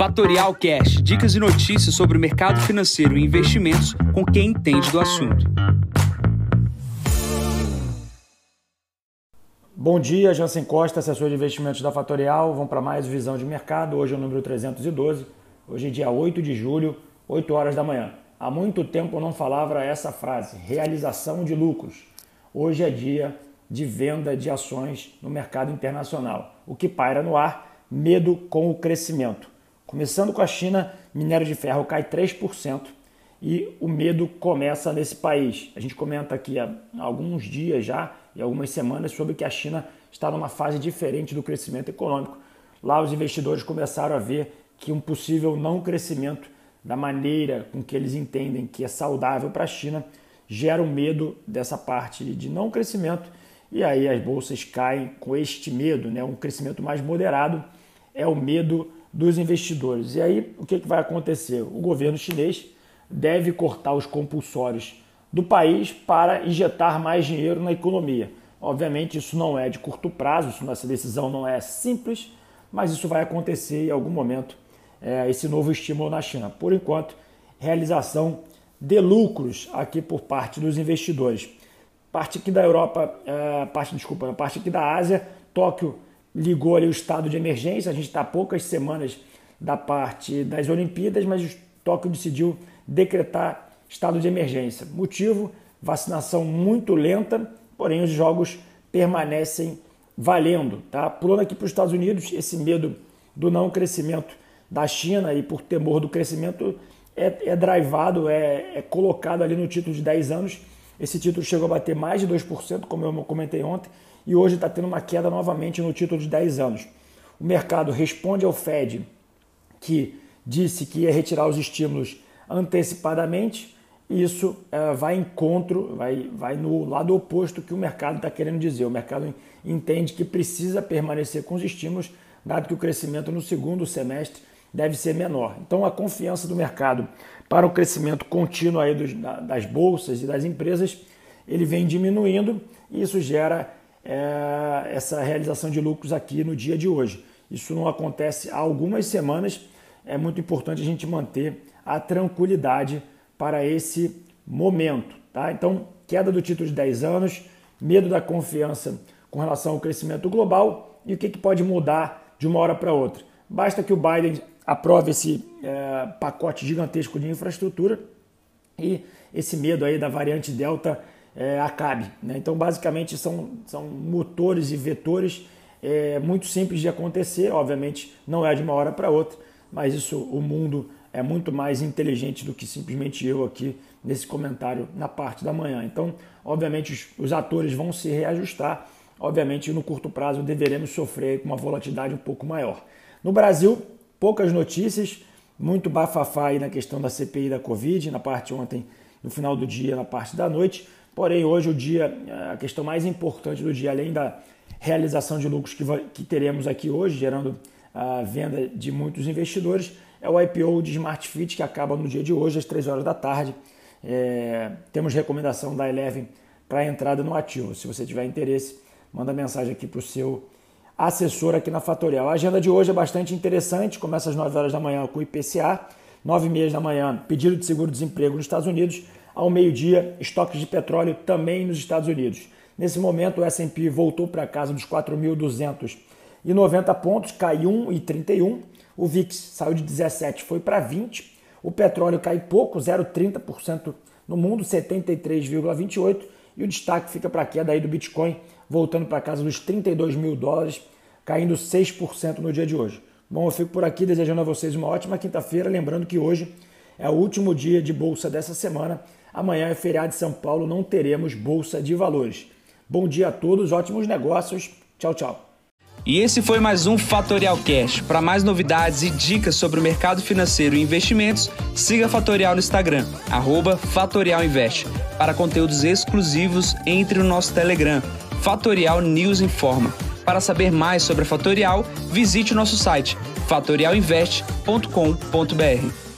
Fatorial Cash, dicas e notícias sobre o mercado financeiro e investimentos com quem entende do assunto. Bom dia, Jansen Costa, assessor de investimentos da Fatorial. Vamos para mais Visão de Mercado. Hoje é o número 312. Hoje é dia 8 de julho, 8 horas da manhã. Há muito tempo eu não falava essa frase, realização de lucros. Hoje é dia de venda de ações no mercado internacional. O que paira no ar, medo com o crescimento. Começando com a China, minério de ferro cai 3% e o medo começa nesse país. A gente comenta aqui há alguns dias já e algumas semanas sobre que a China está numa fase diferente do crescimento econômico. Lá os investidores começaram a ver que um possível não crescimento da maneira com que eles entendem que é saudável para a China gera um medo dessa parte de não crescimento e aí as bolsas caem com este medo, né? um crescimento mais moderado é o medo dos investidores. E aí, o que, que vai acontecer? O governo chinês deve cortar os compulsórios do país para injetar mais dinheiro na economia. Obviamente, isso não é de curto prazo, essa decisão não é simples, mas isso vai acontecer em algum momento, é, esse novo estímulo na China. Por enquanto, realização de lucros aqui por parte dos investidores. Parte aqui da Europa, é, parte, desculpa, parte aqui da Ásia, Tóquio ligou ali o estado de emergência. A gente está poucas semanas da parte das Olimpíadas, mas o Tóquio decidiu decretar estado de emergência. Motivo: vacinação muito lenta, porém os jogos permanecem valendo. Tá? Pulando aqui para os Estados Unidos, esse medo do não crescimento da China e por temor do crescimento é, é drivado, é, é colocado ali no título de 10 anos. Esse título chegou a bater mais de 2%, como eu comentei ontem, e hoje está tendo uma queda novamente no título de 10 anos. O mercado responde ao Fed, que disse que ia retirar os estímulos antecipadamente, e isso é, vai encontro, vai, vai no lado oposto que o mercado está querendo dizer. O mercado entende que precisa permanecer com os estímulos, dado que o crescimento no segundo semestre deve ser menor. Então, a confiança do mercado para o crescimento contínuo aí dos, das bolsas e das empresas, ele vem diminuindo e isso gera é, essa realização de lucros aqui no dia de hoje. Isso não acontece há algumas semanas. É muito importante a gente manter a tranquilidade para esse momento. Tá? Então, queda do título de 10 anos, medo da confiança com relação ao crescimento global e o que, que pode mudar de uma hora para outra. Basta que o Biden aprove esse é, pacote gigantesco de infraestrutura e esse medo aí da variante Delta é, acabe. Né? Então, basicamente, são, são motores e vetores é, muito simples de acontecer. Obviamente, não é de uma hora para outra, mas isso o mundo é muito mais inteligente do que simplesmente eu aqui nesse comentário na parte da manhã. Então, obviamente, os, os atores vão se reajustar. Obviamente, no curto prazo, deveremos sofrer com uma volatilidade um pouco maior. No Brasil, poucas notícias, muito bafafá aí na questão da CPI da Covid, na parte ontem, no final do dia, na parte da noite. Porém, hoje o dia, a questão mais importante do dia, além da realização de lucros que, que teremos aqui hoje, gerando a venda de muitos investidores, é o IPO de Smart Fit, que acaba no dia de hoje, às 3 horas da tarde. É, temos recomendação da Eleven para entrada no ativo. Se você tiver interesse, manda mensagem aqui para o seu assessor aqui na Fatorial. A agenda de hoje é bastante interessante, começa às 9 horas da manhã com o IPCA, 9 e meia da manhã, pedido de seguro-desemprego nos Estados Unidos, ao meio-dia, estoques de petróleo também nos Estados Unidos. Nesse momento, o S&P voltou para casa dos 4.290 pontos, cai 1,31. O VIX saiu de 17, foi para 20. O petróleo cai pouco, 0,30% no mundo, 73,28. E o destaque fica para a queda aí do Bitcoin, voltando para casa dos 32 mil dólares, caindo 6% no dia de hoje. Bom, eu fico por aqui desejando a vocês uma ótima quinta-feira, lembrando que hoje é o último dia de bolsa dessa semana. Amanhã é feriado de São Paulo, não teremos bolsa de valores. Bom dia a todos, ótimos negócios. Tchau, tchau. E esse foi mais um Fatorial Cash. Para mais novidades e dicas sobre o mercado financeiro e investimentos, siga Fatorial no Instagram, @fatorialinvest. Para conteúdos exclusivos, entre no nosso Telegram, Fatorial News Informa. Para saber mais sobre a Fatorial, visite o nosso site fatorialinvest.com.br.